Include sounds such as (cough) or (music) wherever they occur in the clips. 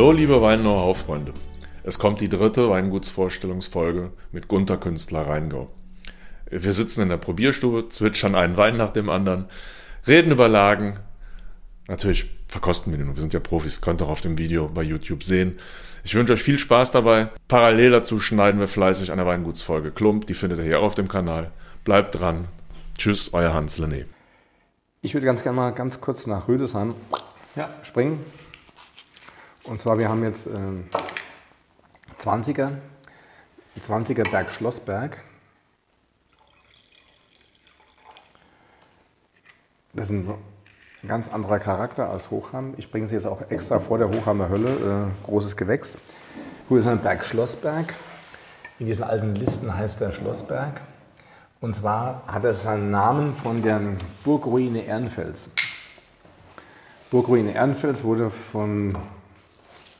Hallo, liebe Wein-Know-how-Freunde. Es kommt die dritte Weingutsvorstellungsfolge mit Gunther Künstler Rheingau. Wir sitzen in der Probierstube, zwitschern einen Wein nach dem anderen, reden über Lagen. Natürlich verkosten wir den, wir sind ja Profis, könnt ihr auch auf dem Video bei YouTube sehen. Ich wünsche euch viel Spaß dabei. Parallel dazu schneiden wir fleißig eine Weingutsfolge Klump, die findet ihr hier auch auf dem Kanal. Bleibt dran. Tschüss, euer Hans Lené. Ich würde ganz gerne mal ganz kurz nach Rüdesheim ja. springen. Und zwar, wir haben jetzt äh, 20er, 20er Berg Schlossberg. Das ist ein ganz anderer Charakter als Hochheim. Ich bringe es jetzt auch extra vor der Hochheimer Hölle, äh, großes Gewächs. Gut, das ist ein Berg Schlossberg. In diesen alten Listen heißt der Schlossberg. Und zwar hat er seinen Namen von der Burgruine Ehrenfels. Burgruine Ehrenfels wurde von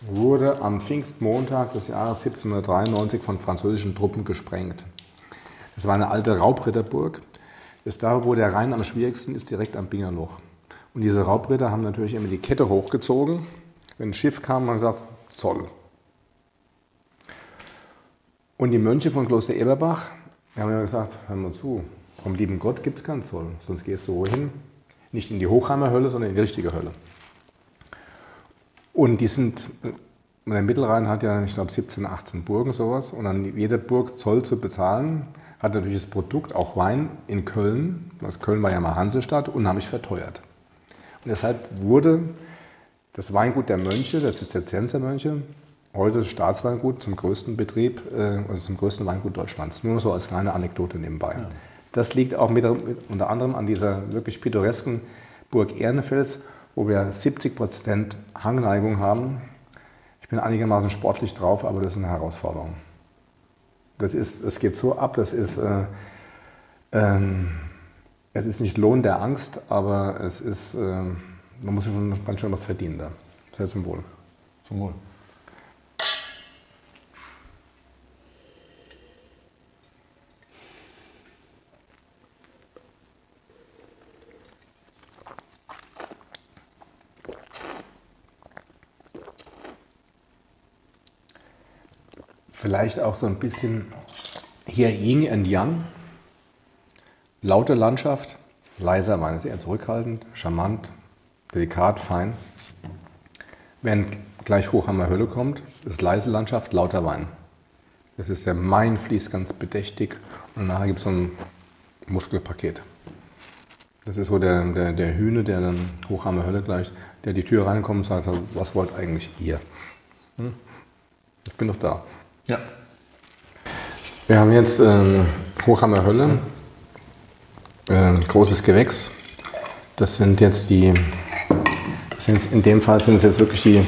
wurde am Pfingstmontag des Jahres 1793 von französischen Truppen gesprengt. Es war eine alte Raubritterburg. Das da, wo der Rhein am schwierigsten ist, direkt am Bingerloch. Und diese Raubritter haben natürlich immer die Kette hochgezogen. Wenn ein Schiff kam, man gesagt, Zoll. Und die Mönche von Kloster Eberbach haben immer gesagt, hör mal zu, vom lieben Gott gibt es keinen Zoll, sonst gehst du wohin? Nicht in die Hochheimer Hölle, sondern in die richtige Hölle. Und die sind, der Mittelrhein hat ja, ich glaube, 17, 18 Burgen, sowas. Und an jeder Burg Zoll zu bezahlen, hat natürlich das Produkt, auch Wein, in Köln, das Köln war ja mal Hansestadt, unheimlich verteuert. Und deshalb wurde das Weingut der Mönche, der Zisterziensermönche, heute das Staatsweingut zum größten Betrieb, äh, also zum größten Weingut Deutschlands. Nur so als kleine Anekdote nebenbei. Ja. Das liegt auch mit, unter anderem an dieser wirklich pittoresken Burg Ehrenfels wo wir 70 Prozent Hangneigung haben. Ich bin einigermaßen sportlich drauf, aber das ist eine Herausforderung. Das ist, es geht so ab, das ist, äh, ähm, es ist nicht Lohn der Angst, aber es ist, äh, man muss schon ganz schön was verdienen da. Sehr zum Wohl. Zum Wohl. Vielleicht auch so ein bisschen hier Yin und Yang. Laute Landschaft, leiser Wein ist eher zurückhaltend, charmant, delikat, fein. Wenn gleich Hochhammer Hölle kommt, ist leise Landschaft, lauter Wein. Das ist der Main fließt ganz bedächtig und nachher gibt es so ein Muskelpaket. Das ist so der, der, der Hühne, der dann Hochhammer Hölle gleich, der die Tür reinkommt und sagt, was wollt eigentlich ihr? Hm? Ich bin doch da. Ja. Wir haben jetzt ähm, Hochhammer Hölle, äh, großes Gewächs. Das sind jetzt die, sind in dem Fall sind es jetzt wirklich die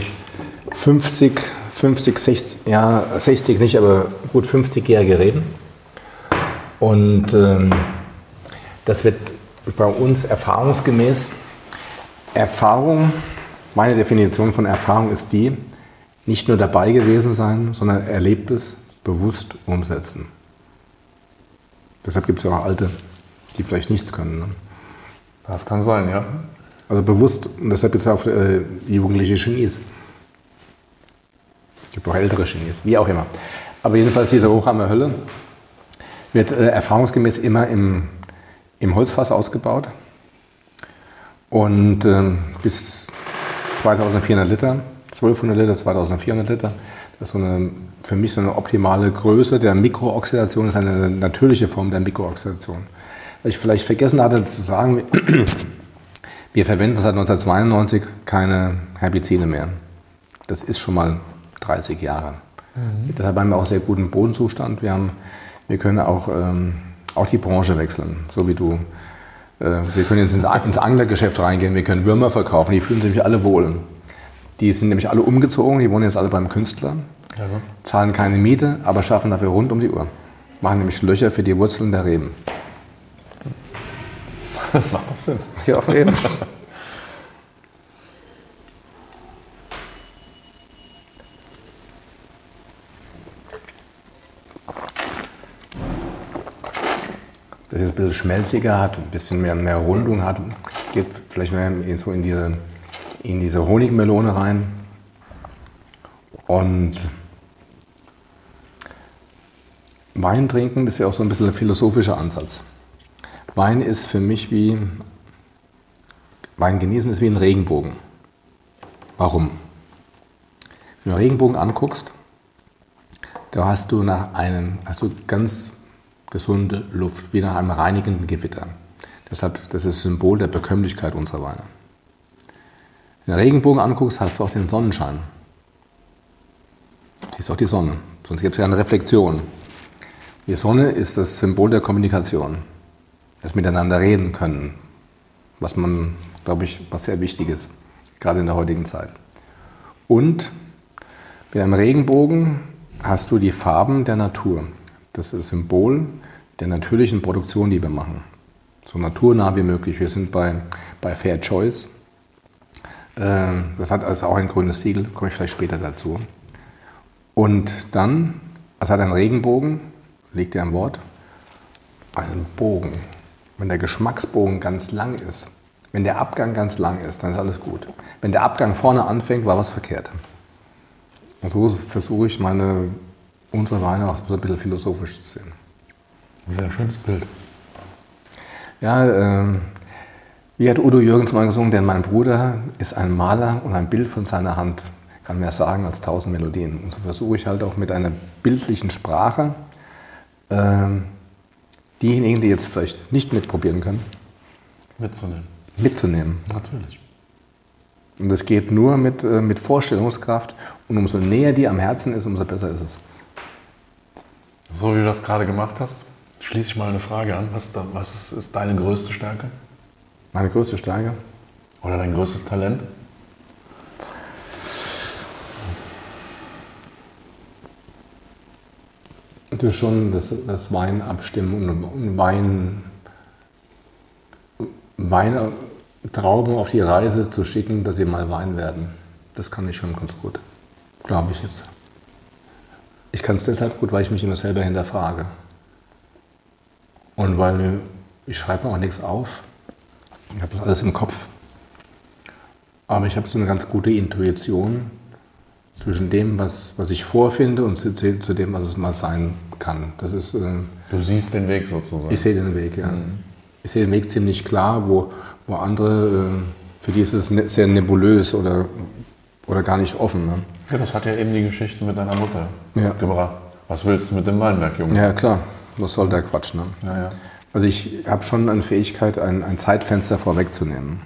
50, 50, 60, ja 60 nicht, aber gut 50-jährige Reben. Und ähm, das wird bei uns erfahrungsgemäß, Erfahrung, meine Definition von Erfahrung ist die, nicht nur dabei gewesen sein, sondern Erlebtes bewusst umsetzen. Deshalb gibt es ja auch Alte, die vielleicht nichts können. Ne? Das kann sein, ja. Also bewusst, und deshalb gibt es ja auch äh, jugendliche Genies. Es gibt auch ältere Genies, wie auch immer. Aber jedenfalls diese Hochhammer Hölle wird äh, erfahrungsgemäß immer im, im Holzfass ausgebaut und äh, bis 2400 Liter 1200 Liter, 2400 Liter. Das ist so eine, für mich so eine optimale Größe der Mikrooxidation, das ist eine natürliche Form der Mikrooxidation. Was ich vielleicht vergessen hatte zu sagen, (clears throat) wir verwenden seit 1992 keine Herbizide mehr. Das ist schon mal 30 Jahre. Mhm. Deshalb haben wir auch sehr guten Bodenzustand. Wir, haben, wir können auch, ähm, auch die Branche wechseln, so wie du. Äh, wir können jetzt ins, ins Anglergeschäft reingehen, wir können Würmer verkaufen, die fühlen sich alle wohl. Die sind nämlich alle umgezogen, die wohnen jetzt alle beim Künstler, ja. zahlen keine Miete, aber schaffen dafür rund um die Uhr. Machen nämlich Löcher für die Wurzeln der Reben. (laughs) Das macht doch Sinn. Ja, auf jeden Das jetzt ein bisschen schmelziger hat, ein bisschen mehr, mehr Rundung hat, geht vielleicht mehr so in diese in diese Honigmelone rein. Und Wein trinken ist ja auch so ein bisschen ein philosophischer Ansatz. Wein ist für mich wie, Wein genießen ist wie ein Regenbogen. Warum? Wenn du einen Regenbogen anguckst, da hast du nach einem, hast du ganz gesunde Luft, wie nach einem reinigenden Gewitter. Deshalb, das ist das Symbol der Bekömmlichkeit unserer Weine. Den Regenbogen anguckst, hast du auch den Sonnenschein. Siehst auch die Sonne. Sonst gibt es ja eine Reflexion. Die Sonne ist das Symbol der Kommunikation. Das Miteinander reden können. Was man, glaube ich, was sehr wichtig ist. Gerade in der heutigen Zeit. Und mit einem Regenbogen hast du die Farben der Natur. Das ist das Symbol der natürlichen Produktion, die wir machen. So naturnah wie möglich. Wir sind bei, bei Fair Choice. Ähm, das hat also auch ein grünes Siegel, komme ich vielleicht später dazu. Und dann, es hat einen Regenbogen, liegt ja ein Wort, einen Bogen. Wenn der Geschmacksbogen ganz lang ist, wenn der Abgang ganz lang ist, dann ist alles gut. Wenn der Abgang vorne anfängt, war was verkehrt. Und so versuche ich meine, unsere Weine auch so ein bisschen philosophisch zu sehen. Sehr schönes Bild. Ja, äh, wie hat Udo Jürgens mal gesungen, denn mein Bruder ist ein Maler und ein Bild von seiner Hand kann mehr sagen als tausend Melodien. Und so versuche ich halt auch mit einer bildlichen Sprache äh, diejenigen, die jetzt vielleicht nicht mitprobieren können, mitzunehmen. Mitzunehmen. Natürlich. Und das geht nur mit, äh, mit Vorstellungskraft. Und umso näher die am Herzen ist, umso besser ist es. So wie du das gerade gemacht hast, schließe ich mal eine Frage an. Was, was ist, ist deine größte Stärke? Meine größte Stärke? Oder dein größtes Talent? Das ist schon das, das Wein abstimmen und Wein, Weintrauben auf die Reise zu schicken, dass sie mal Wein werden. Das kann ich schon ganz gut, glaube ich jetzt. Ich kann es deshalb gut, weil ich mich immer selber hinterfrage. Und weil ich schreibe mir auch nichts auf. Ich habe das alles im Kopf. Aber ich habe so eine ganz gute Intuition, zwischen dem, was, was ich vorfinde und zu, zu, dem, was es mal sein kann. Das ist, äh, du siehst den Weg sozusagen. Ich sehe den Weg, ja. Mhm. Ich sehe den Weg ziemlich klar, wo, wo andere, äh, für die ist es ne, sehr nebulös oder, oder gar nicht offen. Ne? Ja, das hat ja eben die Geschichte mit deiner Mutter ja. gebracht. Was willst du mit dem Weinberg, Junge? Ja, klar. Was soll der Quatsch? Ne? Ja, ja. Also ich habe schon eine Fähigkeit, ein, ein Zeitfenster vorwegzunehmen.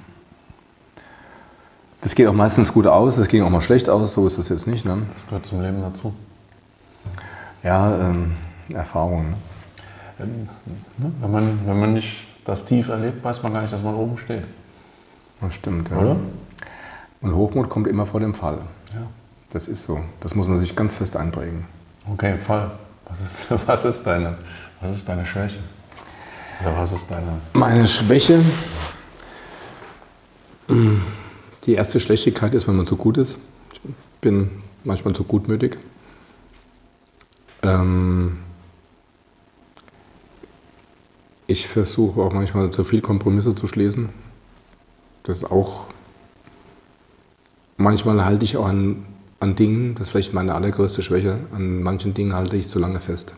Das geht auch meistens gut aus, das ging auch mal schlecht aus, so ist das jetzt nicht. Ne? Das gehört zum Leben dazu. Ja, ähm, Erfahrung. Ne? Ähm, ne, wenn, man, wenn man nicht das tief erlebt, weiß man gar nicht, dass man oben steht. Das stimmt, ja. Oder? Und Hochmut kommt immer vor dem Fall. Ja. Das ist so. Das muss man sich ganz fest einprägen. Okay, Fall. Was ist, (laughs) was ist, deine, was ist deine Schwäche? Oder was ist deine. Meine Schwäche. Die erste Schlechtigkeit ist, wenn man zu gut ist. Ich bin manchmal zu gutmütig. Ähm ich versuche auch manchmal zu viel Kompromisse zu schließen. Das ist auch. Manchmal halte ich auch an, an Dingen, das ist vielleicht meine allergrößte Schwäche, an manchen Dingen halte ich zu lange fest.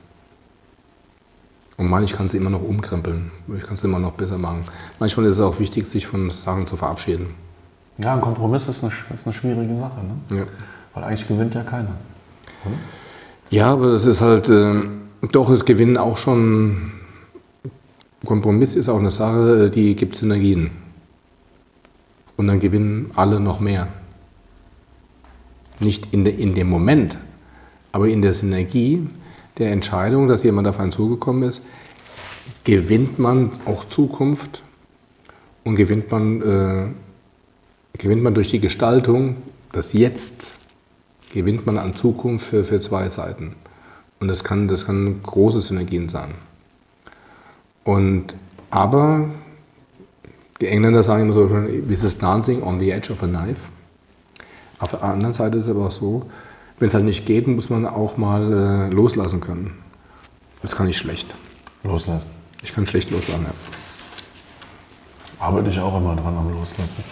Und manchmal kann es immer noch umkrempeln. Ich kann es immer noch besser machen. Manchmal ist es auch wichtig, sich von Sachen zu verabschieden. Ja, ein Kompromiss ist eine, ist eine schwierige Sache, ne? Ja. weil eigentlich gewinnt ja keiner. Oder? Ja, aber das ist halt, äh, doch, es gewinnen auch schon, Kompromiss ist auch eine Sache, die gibt Synergien. Und dann gewinnen alle noch mehr. Nicht in, de, in dem Moment, aber in der Synergie der Entscheidung, dass jemand auf einen zugekommen ist, gewinnt man auch Zukunft und gewinnt man äh, gewinnt man durch die Gestaltung, das Jetzt, gewinnt man an Zukunft für, für zwei Seiten. Und das kann, das kann große Synergien sein. Und, aber die Engländer sagen immer so schon, this is dancing on the edge of a knife. Auf der anderen Seite ist es aber auch so, wenn es halt nicht geht, muss man auch mal äh, loslassen können. Das kann ich schlecht. Loslassen? Ich kann schlecht loslassen, ja. Arbeite ich auch immer dran am Loslassen.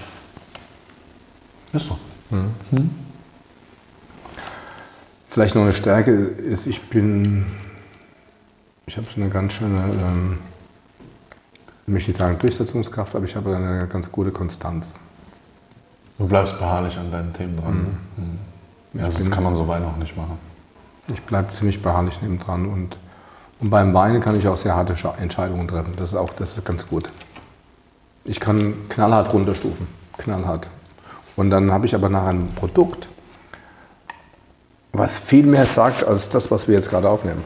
Ist so. Mhm. Vielleicht noch eine Stärke ist, ich bin, ich habe so eine ganz schöne, ähm, ich möchte nicht sagen Durchsetzungskraft, aber ich habe eine ganz gute Konstanz. Du bleibst beharrlich an deinen Themen dran. Mhm. Mhm. Ja, sonst kann man so Wein auch nicht machen. Ich bleibe ziemlich beharrlich neben dran und, und beim Weinen kann ich auch sehr harte Entscheidungen treffen. Das ist auch das ist ganz gut. Ich kann knallhart runterstufen, knallhart. Und dann habe ich aber nach einem Produkt, was viel mehr sagt als das, was wir jetzt gerade aufnehmen.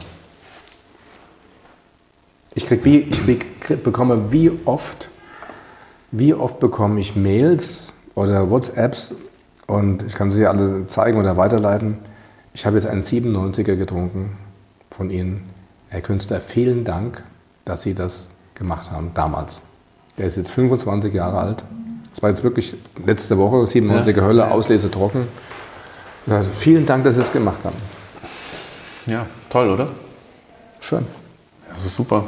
Ich, krieg wie, ich krieg, bekomme wie oft, wie oft bekomme ich Mails oder WhatsApps und ich kann sie alle zeigen oder weiterleiten. Ich habe jetzt einen 97er getrunken von Ihnen. Herr Künstler, vielen Dank, dass Sie das gemacht haben damals. Der ist jetzt 25 Jahre alt. Das war jetzt wirklich letzte Woche, 97er ja. Hölle, Auslese trocken. Also vielen Dank, dass Sie es gemacht haben. Ja, toll, oder? Schön. Das ist super.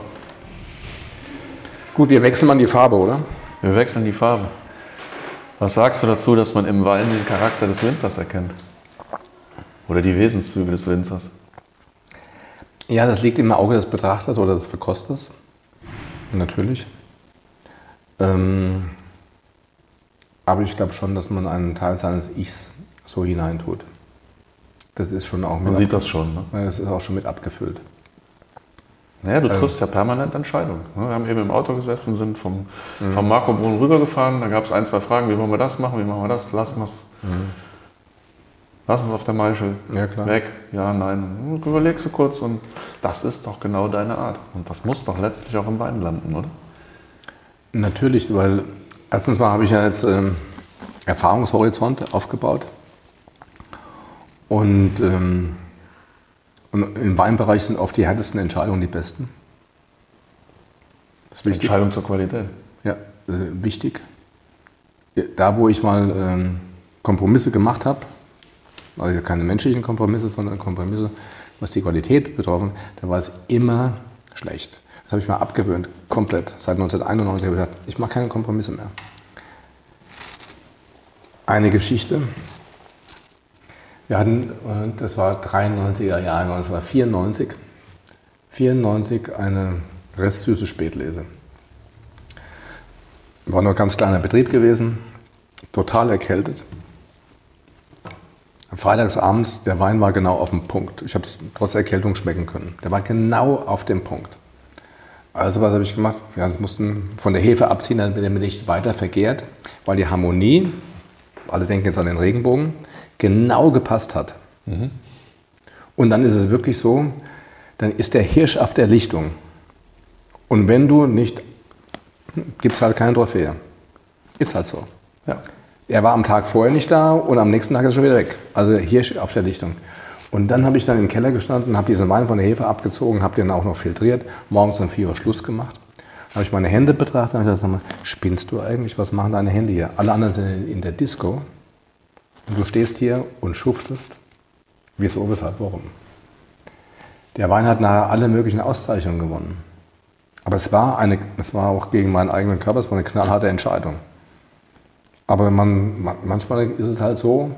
Gut, wir wechseln mal die Farbe, oder? Wir wechseln die Farbe. Was sagst du dazu, dass man im Wein den Charakter des Winzers erkennt? Oder die Wesenszüge des Winzers? Ja, das liegt im Auge des Betrachters oder des Verkosters. Natürlich. Ähm, aber ich glaube schon, dass man einen Teil seines Ichs so hineintut. Das ist schon auch mit. Man sieht das schon, ne? Das ist auch schon mit abgefüllt. Naja, du ähm. triffst ja permanent Entscheidungen. Wir haben eben im Auto gesessen, sind vom, mhm. vom Marco Brunn rübergefahren. Da gab es ein, zwei Fragen: Wie wollen wir das machen? Wie machen wir das? Lassen wir es. Mhm. Lass uns auf der Maischel ja, weg. Ja, nein. Überlegst du kurz und das ist doch genau deine Art. Und das muss doch letztlich auch im Wein landen, oder? Natürlich, weil erstens mal habe ich ja jetzt ähm, Erfahrungshorizont aufgebaut. Und, ähm, und, im Weinbereich sind oft die härtesten Entscheidungen die besten. Das ist wichtig. Entscheidung zur Qualität. Ja, äh, wichtig. Da, wo ich mal ähm, Kompromisse gemacht habe, also keine menschlichen Kompromisse, sondern Kompromisse, was die Qualität betroffen, da war es immer schlecht. Das habe ich mal abgewöhnt, komplett. Seit 1991 habe ich gesagt, ich mache keine Kompromisse mehr. Eine Geschichte. Wir hatten, das war 93er Jahre, das war 94, 94 eine restsüße Spätlese. War nur ein ganz kleiner Betrieb gewesen, total erkältet. Freitagsabends, der Wein war genau auf dem Punkt. Ich habe es trotz Erkältung schmecken können. Der war genau auf dem Punkt. Also was habe ich gemacht? Ja, mussten von der Hefe abziehen, damit er nicht weiter vergärt, weil die Harmonie, alle denken jetzt an den Regenbogen, genau gepasst hat. Mhm. Und dann ist es wirklich so, dann ist der Hirsch auf der Lichtung. Und wenn du nicht, gibt es halt keine Trophäe. Ist halt so. Ja. Er war am Tag vorher nicht da und am nächsten Tag ist er schon wieder weg. Also Hirsch auf der Lichtung. Und dann habe ich dann im Keller gestanden, habe diesen Wein von der Hefe abgezogen, habe den auch noch filtriert, morgens um 4 Uhr Schluss gemacht. Habe ich meine Hände betrachtet und habe gesagt, spinnst du eigentlich? Was machen deine Hände hier? Alle anderen sind in der Disco und du stehst hier und schuftest. Wieso, weshalb, warum? Der Wein hat nachher alle möglichen Auszeichnungen gewonnen. Aber es war, eine, es war auch gegen meinen eigenen Körper, es war eine knallharte Entscheidung. Aber man, manchmal ist es halt so,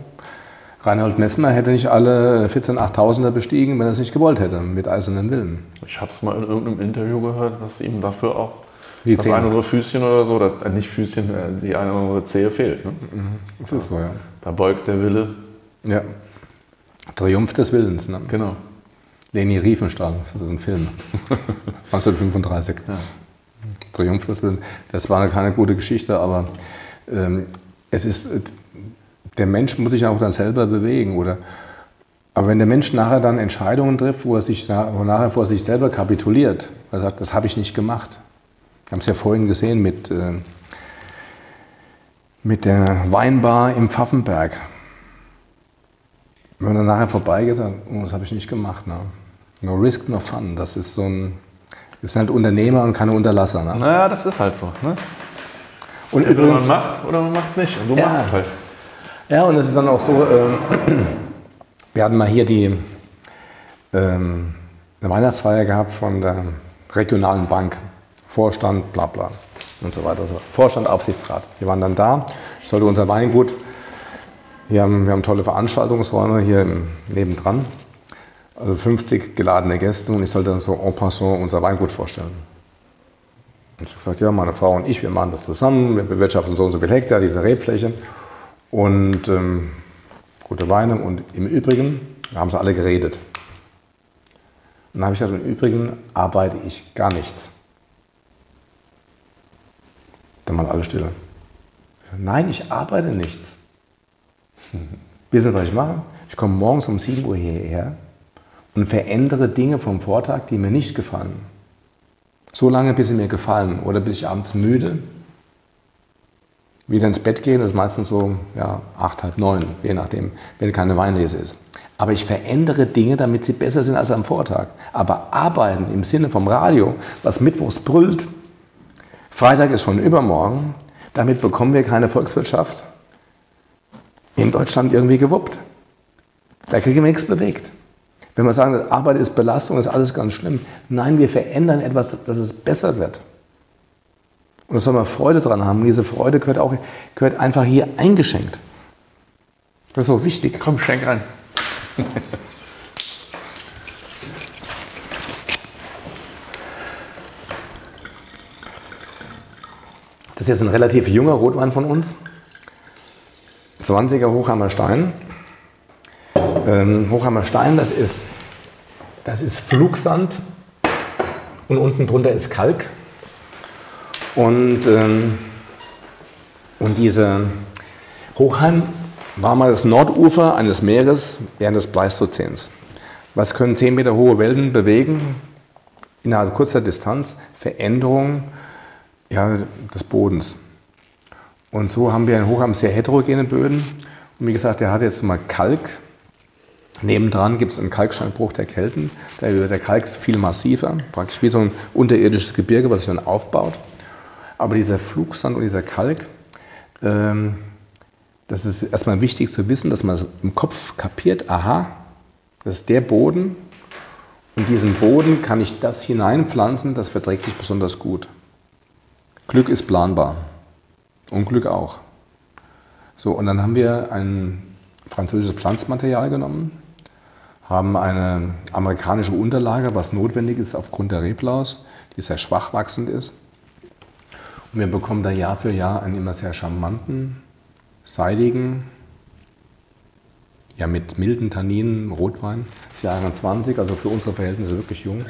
Reinhold Messmer hätte nicht alle 14 8000er bestiegen, wenn er es nicht gewollt hätte, mit eisernen Willen. Ich habe es mal in irgendeinem Interview gehört, dass ihm dafür auch die das eine oder Füßchen oder so, oder äh, nicht Füßchen, äh, die eine oder andere Zehe fehlt. Ne? Mhm. Das ist so, ja. Da beugt der Wille. Ja. Triumph des Willens, ne? Genau. Leni Riefenstahl, das ist ein Film. (laughs) 1935. Ja. Triumph des Willens. Das war keine gute Geschichte, aber ähm, es ist der Mensch muss sich auch dann selber bewegen. Oder, aber wenn der Mensch nachher dann Entscheidungen trifft, wo er sich wo nachher vor sich selber kapituliert, er sagt, das habe ich nicht gemacht. Wir haben es ja vorhin gesehen mit, äh, mit der Weinbar im Pfaffenberg. Wenn man dann nachher vorbeigeht, sagt, oh, das habe ich nicht gemacht. Ne? No risk, no fun. Das ist so ein, das sind halt Unternehmer und keine Unterlasser. Ne? Naja, das ist halt so. Ne? Und Entweder übrigens, man macht oder man macht nicht. Und du ja, machst halt. Ja, und es ist dann auch so, äh, wir hatten mal hier die ähm, eine Weihnachtsfeier gehabt von der regionalen Bank, Vorstand, bla bla und so weiter. So. Vorstand, Aufsichtsrat. Die waren dann da. Ich sollte unser Weingut, wir haben, wir haben tolle Veranstaltungsräume hier nebendran. Also 50 geladene Gäste und ich sollte dann so en passant unser Weingut vorstellen. Und ich habe gesagt, ja, meine Frau und ich, wir machen das zusammen, wir bewirtschaften so und so viel Hektar, diese Rebfläche und ähm, gute Weine. Und im Übrigen haben sie alle geredet. Und dann habe ich gesagt, im Übrigen arbeite ich gar nichts. Dann waren alle still. Nein, ich arbeite nichts. (laughs) Wissen Sie, was ich mache? Ich komme morgens um 7 Uhr hierher und verändere Dinge vom Vortag, die mir nicht gefallen. So lange, bis sie mir gefallen oder bis ich abends müde wieder ins Bett gehe. Das ist meistens so ja, acht, halb neun, je nachdem, wenn keine Weinlese ist. Aber ich verändere Dinge, damit sie besser sind als am Vortag. Aber arbeiten im Sinne vom Radio, was mittwochs brüllt, Freitag ist schon übermorgen, damit bekommen wir keine Volkswirtschaft in Deutschland irgendwie gewuppt. Da kriegen wir nichts bewegt. Wenn wir sagen, Arbeit ist Belastung, ist alles ganz schlimm. Nein, wir verändern etwas, dass es besser wird. Und da soll man Freude dran haben. Und diese Freude gehört, auch, gehört einfach hier eingeschenkt. Das ist so wichtig. Komm, schenk rein. (laughs) ist jetzt ein relativ junger Rotwein von uns. 20er Hochhammer Stein. Ähm, Hochhammer Stein, das ist, das ist Flugsand und unten drunter ist Kalk. Und, ähm, und diese Hochheim war mal das Nordufer eines Meeres während des Pleistozäns. Was können 10 Meter hohe Wellen bewegen? Innerhalb kurzer Distanz Veränderungen ja, des Bodens. Und so haben wir in Hochheim sehr heterogene Böden. Und wie gesagt, der hat jetzt mal Kalk. Nebendran gibt es einen Kalksteinbruch der Kelten. Da wird der Kalk viel massiver, praktisch wie so ein unterirdisches Gebirge, was sich dann aufbaut. Aber dieser Flugsand und dieser Kalk, ähm, das ist erstmal wichtig zu wissen, dass man im Kopf kapiert, aha, das ist der Boden und diesen Boden kann ich das hineinpflanzen, das verträgt sich besonders gut. Glück ist planbar. Unglück auch. So, und dann haben wir ein französisches Pflanzmaterial genommen, haben eine amerikanische Unterlage, was notwendig ist aufgrund der Reblaus, die sehr schwach wachsend ist. Und wir bekommen da Jahr für Jahr einen immer sehr charmanten, seidigen, ja mit milden Tanninen Rotwein, Jahre 20, also für unsere Verhältnisse wirklich jung,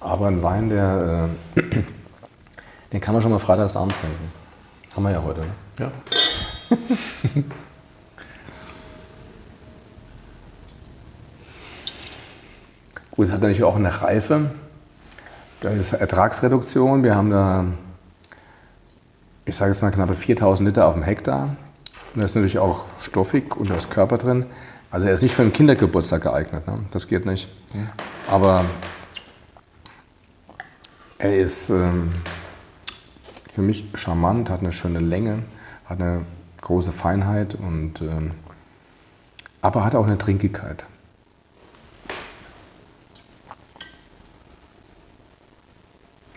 aber ein Wein, der äh, (clears throat) den kann man schon mal freitags abends. Haben wir ja heute, ne? Ja. (laughs) Gut, es hat natürlich auch eine Reife. Da ist Ertragsreduktion. Wir haben da, ich sage jetzt mal, knappe 4000 Liter auf dem Hektar. Und da ist natürlich auch stoffig und da ist Körper drin. Also er ist nicht für einen Kindergeburtstag geeignet. Ne? Das geht nicht. Aber er ist ähm, für mich charmant, hat eine schöne Länge, hat eine große Feinheit und ähm, aber hat auch eine Trinkigkeit.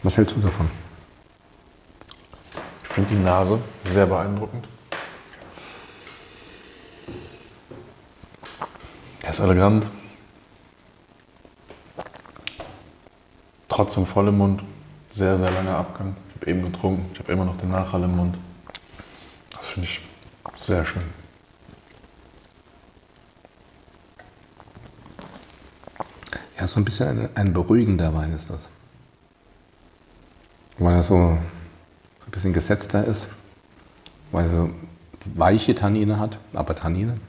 Was hältst du davon? Ich finde die Nase sehr beeindruckend. Er ist elegant. Trotzdem voll im Mund. Sehr, sehr langer Abgang habe eben getrunken. Ich habe immer noch den Nachhall im Mund. Das finde ich sehr schön. Ja, so ein bisschen ein, ein beruhigender Wein ist das. Weil er so ein bisschen gesetzter ist, weil er weiche Tannine hat, aber Tannine.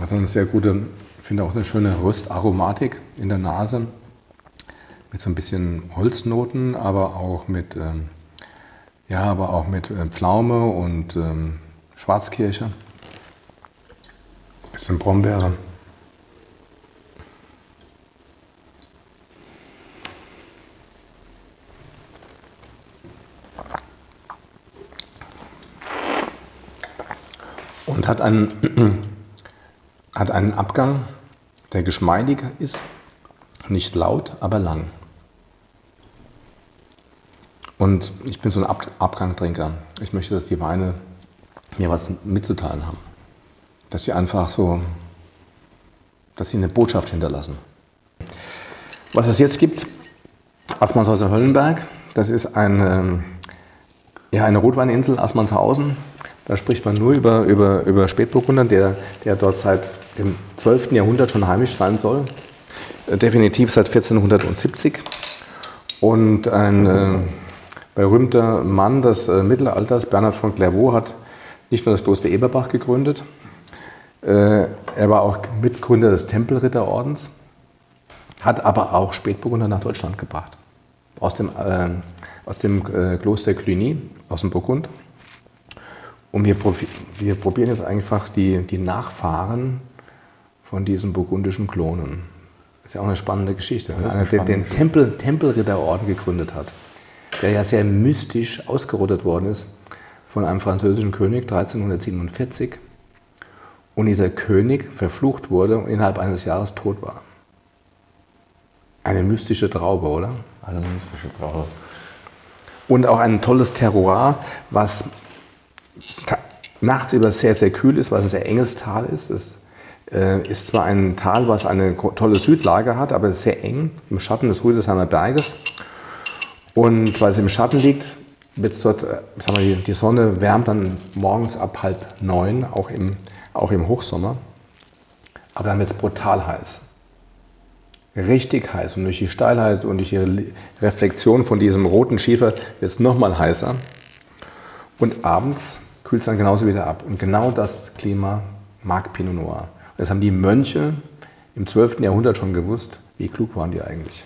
Hat eine sehr gute finde auch eine schöne Röstaromatik in der Nase. Mit so ein bisschen Holznoten, aber auch mit, ähm, ja, aber auch mit äh, Pflaume und ähm, Schwarzkirche. Bisschen Brombeere. Und hat einen, hat einen Abgang der geschmeidiger ist, nicht laut, aber lang. Und ich bin so ein Ab Abgangtrinker. Ich möchte, dass die Weine mir was mitzuteilen haben. Dass sie einfach so, dass sie eine Botschaft hinterlassen. Was es jetzt gibt, Assmannshausen Höllenberg, das ist eine, ja, eine Rotweininsel, Assmannshausen. Da spricht man nur über, über, über Spätburgunder, der, der dort seit dem 12. Jahrhundert schon heimisch sein soll. Äh, definitiv seit 1470. Und ein äh, berühmter Mann des äh, Mittelalters, Bernhard von Clairvaux, hat nicht nur das Kloster Eberbach gegründet, äh, er war auch Mitgründer des Tempelritterordens, hat aber auch Spätburgunder nach Deutschland gebracht. Aus dem, äh, aus dem äh, Kloster Cluny, aus dem Burgund. Und wir, wir probieren jetzt einfach die, die Nachfahren von diesen burgundischen Klonen. Das ist ja auch eine spannende Geschichte. Einer, der spannende den Tempel, Tempelritterorden gegründet hat, der ja sehr mystisch ausgerottet worden ist von einem französischen König 1347 und dieser König verflucht wurde und innerhalb eines Jahres tot war. Eine mystische Traube, oder? Eine mystische Traube. Und auch ein tolles Terroir, was nachts über sehr, sehr kühl ist, weil es ein sehr enges Tal ist. Es ist zwar ein Tal, was eine tolle Südlage hat, aber sehr eng im Schatten des Rüdesheimer Berges. Und weil es im Schatten liegt, wird es dort, äh, sagen wir, die Sonne wärmt dann morgens ab halb neun, auch im, auch im Hochsommer. Aber dann wird es brutal heiß. Richtig heiß. Und durch die Steilheit und durch die Reflexion von diesem roten Schiefer wird es nochmal heißer. Und abends kühlt es dann genauso wieder ab. Und genau das Klima mag Pinot Noir. Das haben die Mönche im 12. Jahrhundert schon gewusst. Wie klug waren die eigentlich?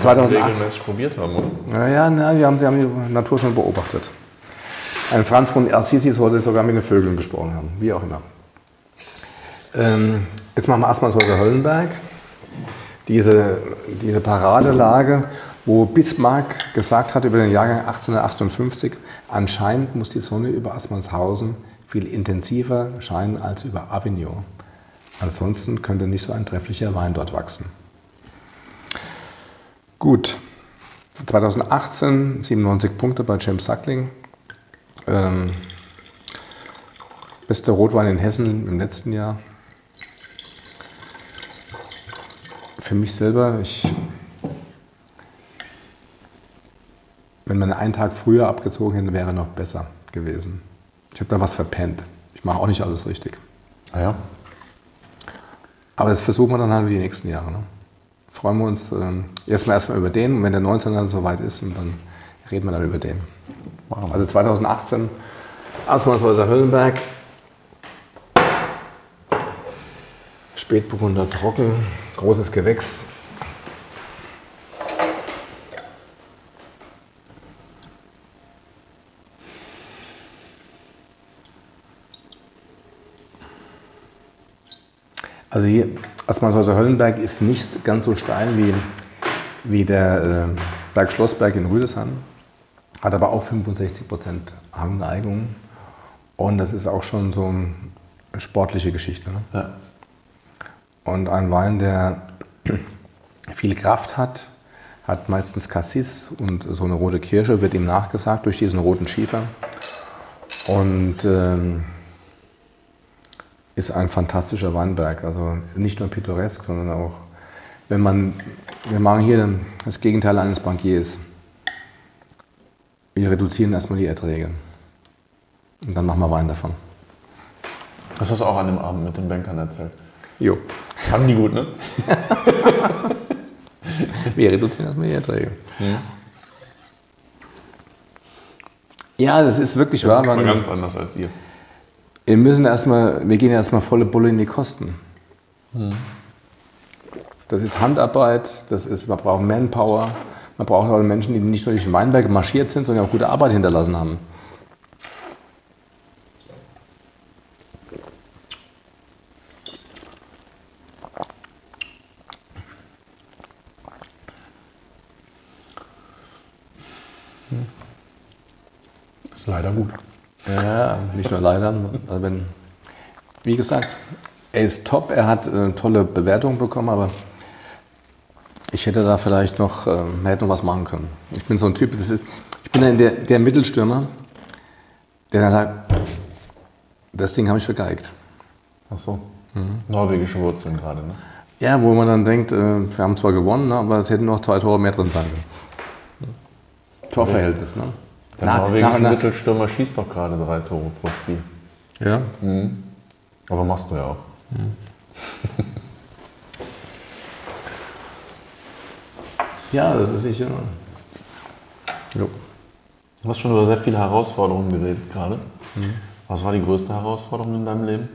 2008. regelmäßig probiert haben, oder? Ja, ja, na, die, haben, die haben die Natur schon beobachtet. Ein Franz von Assisi sollte sogar mit den Vögeln gesprochen haben, wie auch immer. Ähm, jetzt machen wir erstmal Häuser Höllenberg. Diese, diese Paradelage, wo Bismarck gesagt hat über den Jahrgang 1858, anscheinend muss die Sonne über Assmannshausen viel intensiver scheinen als über Avignon. Ansonsten könnte nicht so ein trefflicher Wein dort wachsen. Gut, 2018 97 Punkte bei James Suckling. Ähm, bester Rotwein in Hessen im letzten Jahr. Für mich selber, ich, wenn man einen Tag früher abgezogen hätte, wäre noch besser gewesen. Ich habe da was verpennt. Ich mache auch nicht alles richtig. Ah ja. Aber das versuchen wir dann halt die nächsten Jahre. Ne? Freuen wir uns äh, erstmal erstmal über den und wenn der 19 dann soweit ist, dann reden wir dann über den. Wow. Also 2018, Asmanshäuser Höllenberg, Spätburgunder trocken, großes Gewächs, Also hier, Assmannshäuser Höllenberg ist nicht ganz so steil wie, wie der äh, Berg Schlossberg in Rüdesheim, hat aber auch 65 Prozent Hangneigung. Und das ist auch schon so eine sportliche Geschichte. Ne? Ja. Und ein Wein, der (clears throat) viel Kraft hat, hat meistens Cassis und so eine rote Kirsche, wird ihm nachgesagt durch diesen roten Schiefer. Und ähm, ist ein fantastischer Weinberg. Also nicht nur pittoresk, sondern auch, wenn man, wir machen hier das Gegenteil eines Bankiers. Wir reduzieren erstmal die Erträge. Und dann machen wir Wein davon. Das hast du auch an dem Abend mit den Bankern erzählt. Jo. Haben die gut, ne? (laughs) wir reduzieren erstmal die Erträge. Ja. Ja, das ist wirklich wahr. Das war ganz anders als ihr. Wir müssen erstmal, wir gehen erstmal volle Bulle in die Kosten. Hm. Das ist Handarbeit, das ist, man braucht Manpower, man braucht auch Menschen, die nicht nur durch Weinberge marschiert sind, sondern auch gute Arbeit hinterlassen haben. Das ist leider gut. Ja, leider. Also wenn, wie gesagt, er ist top, er hat äh, tolle Bewertungen bekommen, aber ich hätte da vielleicht noch, äh, hätte noch was machen können. Ich bin so ein Typ, das ist, Ich bin der, der Mittelstürmer, der dann sagt, das Ding habe ich vergeigt. Ach so. Mhm. Norwegische Wurzeln gerade, ne? Ja, wo man dann denkt, äh, wir haben zwar gewonnen, ne, aber es hätten noch zwei Tore mehr drin sein können. Torverhältnis, ne? Der na, norwegische na. Mittelstürmer schießt doch gerade drei Tore pro Spiel. Ja. Mhm. Aber machst du ja auch. Mhm. (laughs) ja, das ist sicher. Jo. Du hast schon über sehr viele Herausforderungen geredet gerade. Mhm. Was war die größte Herausforderung in deinem Leben?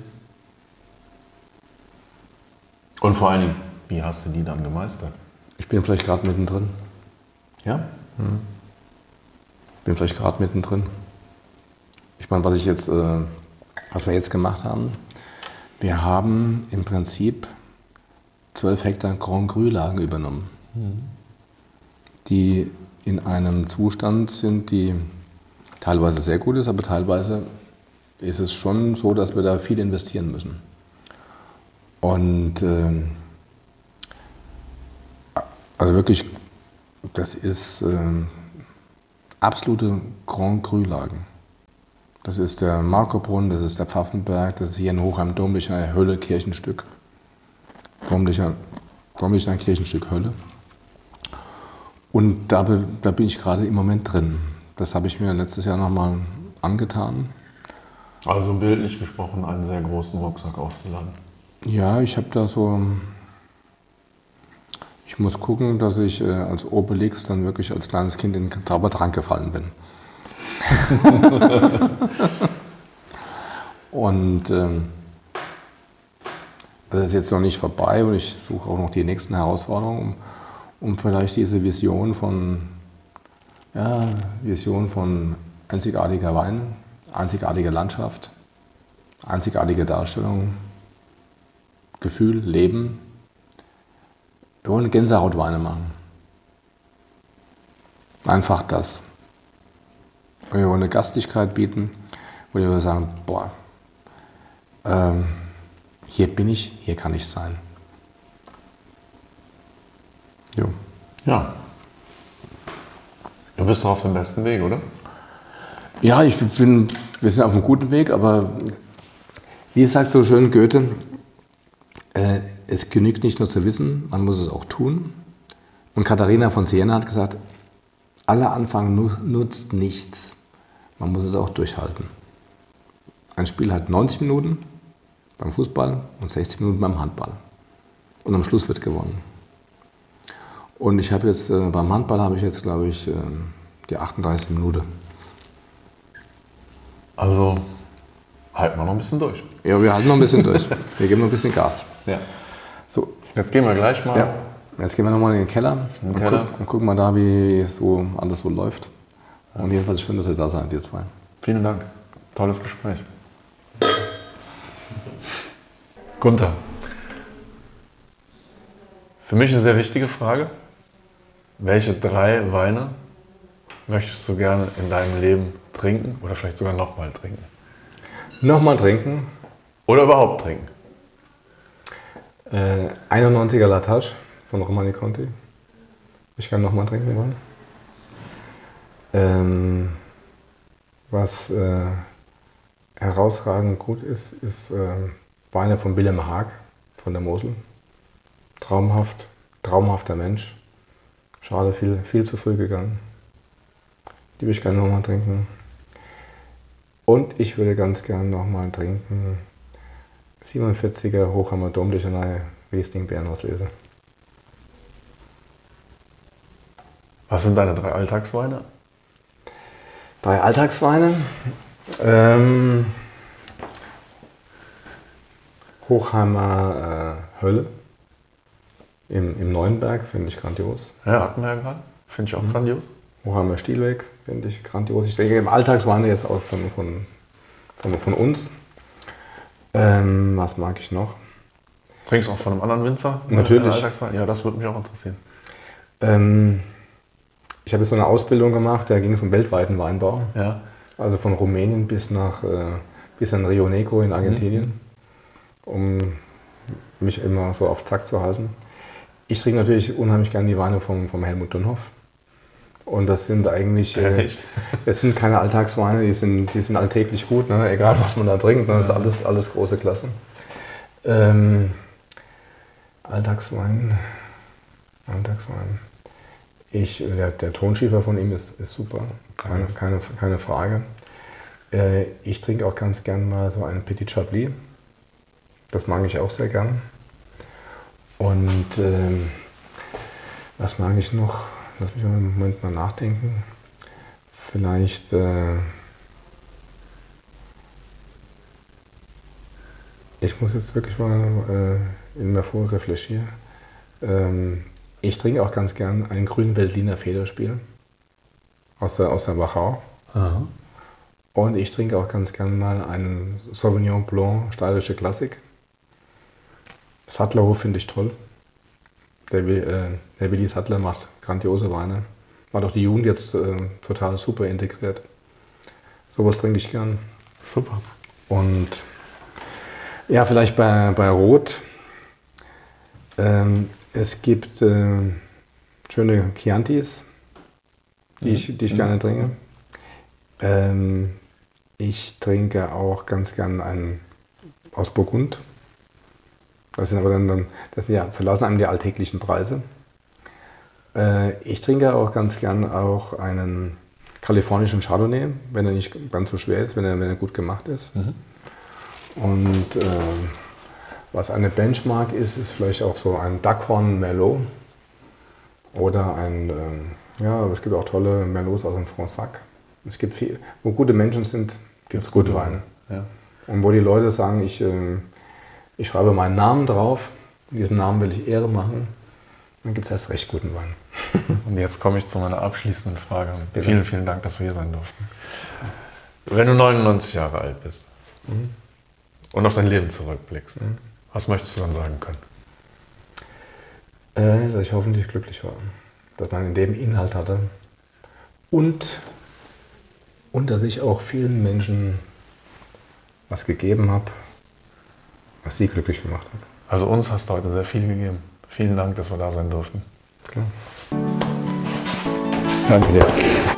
Und vor allen Dingen, wie hast du die dann gemeistert? Ich bin vielleicht gerade mittendrin. Ja? Mhm. Bin vielleicht gerade mittendrin. Ich meine, was ich jetzt, äh, was wir jetzt gemacht haben, wir haben im Prinzip 12 Hektar Grand Cru-Lagen übernommen, mhm. die in einem Zustand sind, die teilweise sehr gut ist, aber teilweise ist es schon so, dass wir da viel investieren müssen. Und äh, also wirklich, das ist äh, absolute Grand Cru-Lagen. Das ist der Markobrunn, das ist der Pfaffenberg, das ist hier in Hochheim Domlicher Hölle Kirchenstück. Domlicher, Domlicher Kirchenstück Hölle. Und da, da bin ich gerade im Moment drin. Das habe ich mir letztes Jahr nochmal angetan. Also bildlich gesprochen einen sehr großen Rucksack aufzuladen. Ja, ich habe da so. Ich muss gucken, dass ich äh, als Obelix dann wirklich als kleines Kind in den Zaubertrank gefallen bin. (laughs) und ähm, das ist jetzt noch nicht vorbei und ich suche auch noch die nächsten Herausforderungen um vielleicht diese Vision von, ja, Vision von einzigartiger Wein, einzigartiger Landschaft, einzigartige Darstellung, Gefühl, Leben. Wir wollen Gänsehautweine machen. Einfach das. Und wir wollen eine Gastlichkeit bieten, wo wir sagen, boah, ähm, hier bin ich, hier kann ich sein. Jo. Ja. Du bist doch auf dem besten Weg, oder? Ja, ich bin, wir sind auf einem guten Weg, aber wie sagt so schön Goethe, äh, es genügt nicht nur zu wissen, man muss es auch tun. Und Katharina von Siena hat gesagt, aller Anfang nutzt nichts, man muss es auch durchhalten. Ein Spiel hat 90 Minuten beim Fußball und 60 Minuten beim Handball. Und am Schluss wird gewonnen. Und ich habe jetzt äh, beim Handball habe ich jetzt, glaube ich, äh, die 38 Minute. Also halten wir noch ein bisschen durch. Ja, wir halten noch ein bisschen durch. Wir geben noch ein bisschen Gas. Ja. So. Jetzt gehen wir gleich mal. Ja. Jetzt gehen wir nochmal in den Keller, in den und, Keller. Guck, und gucken mal da, wie so alles so läuft. Und jedenfalls schön, dass ihr da seid, ihr zwei. Vielen Dank. Tolles Gespräch. Gunther. Für mich eine sehr wichtige Frage. Welche drei Weine möchtest du gerne in deinem Leben trinken oder vielleicht sogar nochmal trinken? Nochmal trinken? Oder überhaupt trinken? Äh, 91er Latache von Romani Conti. Ich kann nochmal trinken wollen. Ähm, was äh, herausragend gut ist, ist äh, Weine von Willem Haag von der Mosel. Traumhaft, traumhafter Mensch. Schade, viel, viel zu früh gegangen. Die würde ich gerne nochmal trinken. Und ich würde ganz gerne nochmal trinken 47er Hochhammer Domlichenei Riesling Bärenauslese. Was sind deine drei Alltagsweine? Drei Alltagsweine? Ähm, Hochheimer äh, Hölle im, im Neuenberg finde ich grandios. Ja, hatten wir ja gerade. Finde ich auch mhm. grandios. Hochheimer Stielweg finde ich grandios. Ich denke, im Alltagsweine jetzt auch von, von, von, von uns. Ähm, was mag ich noch? Trinkst du auch von einem anderen Winzer? Natürlich. Ja, das würde mich auch interessieren. Ähm, ich habe jetzt so eine Ausbildung gemacht, da ging es um weltweiten Weinbau. Ja. Also von Rumänien bis nach äh, bis in Rio Negro in Argentinien, mhm. um mich immer so auf Zack zu halten. Ich trinke natürlich unheimlich gerne die Weine vom, vom Helmut Dunhoff. Und das sind eigentlich, äh, (laughs) es sind keine Alltagsweine, die sind, die sind alltäglich gut, ne? egal was man da trinkt, ne? das ist alles, alles große Klasse. Ähm, Alltagswein, Alltagswein. Ich, der, der Tonschiefer von ihm ist, ist super, keine, keine, keine Frage. Äh, ich trinke auch ganz gern mal so einen Petit Chablis. Das mag ich auch sehr gern. Und ähm, was mag ich noch? Lass mich mal einen Moment mal nachdenken. Vielleicht. Äh, ich muss jetzt wirklich mal äh, in mir vor reflektieren. Ähm, ich trinke auch ganz gern einen grünen Veltliner Federspiel aus der, aus der Wachau. Aha. Und ich trinke auch ganz gern mal einen Sauvignon Blanc steirische Klassik. Sattlerhof finde ich toll. Der, äh, der Willi Sattler macht grandiose Weine. Hat auch die Jugend jetzt äh, total super integriert. Sowas trinke ich gern. Super. Und ja, vielleicht bei, bei Rot. Ähm, es gibt äh, schöne Chiantis, die, mhm. ich, die ich mhm. gerne trinke. Ähm, ich trinke auch ganz gern einen aus Burgund. Das sind aber dann, das sind ja, verlassen einem die alltäglichen Preise. Äh, ich trinke auch ganz gern auch einen kalifornischen Chardonnay, wenn er nicht ganz so schwer ist, wenn er, wenn er gut gemacht ist. Mhm. Und äh, was eine Benchmark ist, ist vielleicht auch so ein Duckhorn Merlot oder ein, äh, ja, es gibt auch tolle Merlots aus dem Fronsac. Es gibt viel, wo gute Menschen sind, gibt es gute Weine. Ja. Und wo die Leute sagen, ich, äh, ich schreibe meinen Namen drauf, diesem Namen will ich Ehre machen, dann gibt es erst recht guten Wein. (laughs) Und jetzt komme ich zu meiner abschließenden Frage. Bitte. Vielen, vielen Dank, dass wir hier sein durften. Wenn du 99 Jahre alt bist mhm. und auf dein Leben zurückblickst, mhm. was möchtest du dann sagen können? Äh, dass ich hoffentlich glücklich war. Dass man in dem Inhalt hatte. Und und dass ich auch vielen Menschen was gegeben habe, was sie glücklich gemacht hat. Also uns hast du heute sehr viel gegeben. Vielen Dank, dass wir da sein durften. Klar. Danke dir.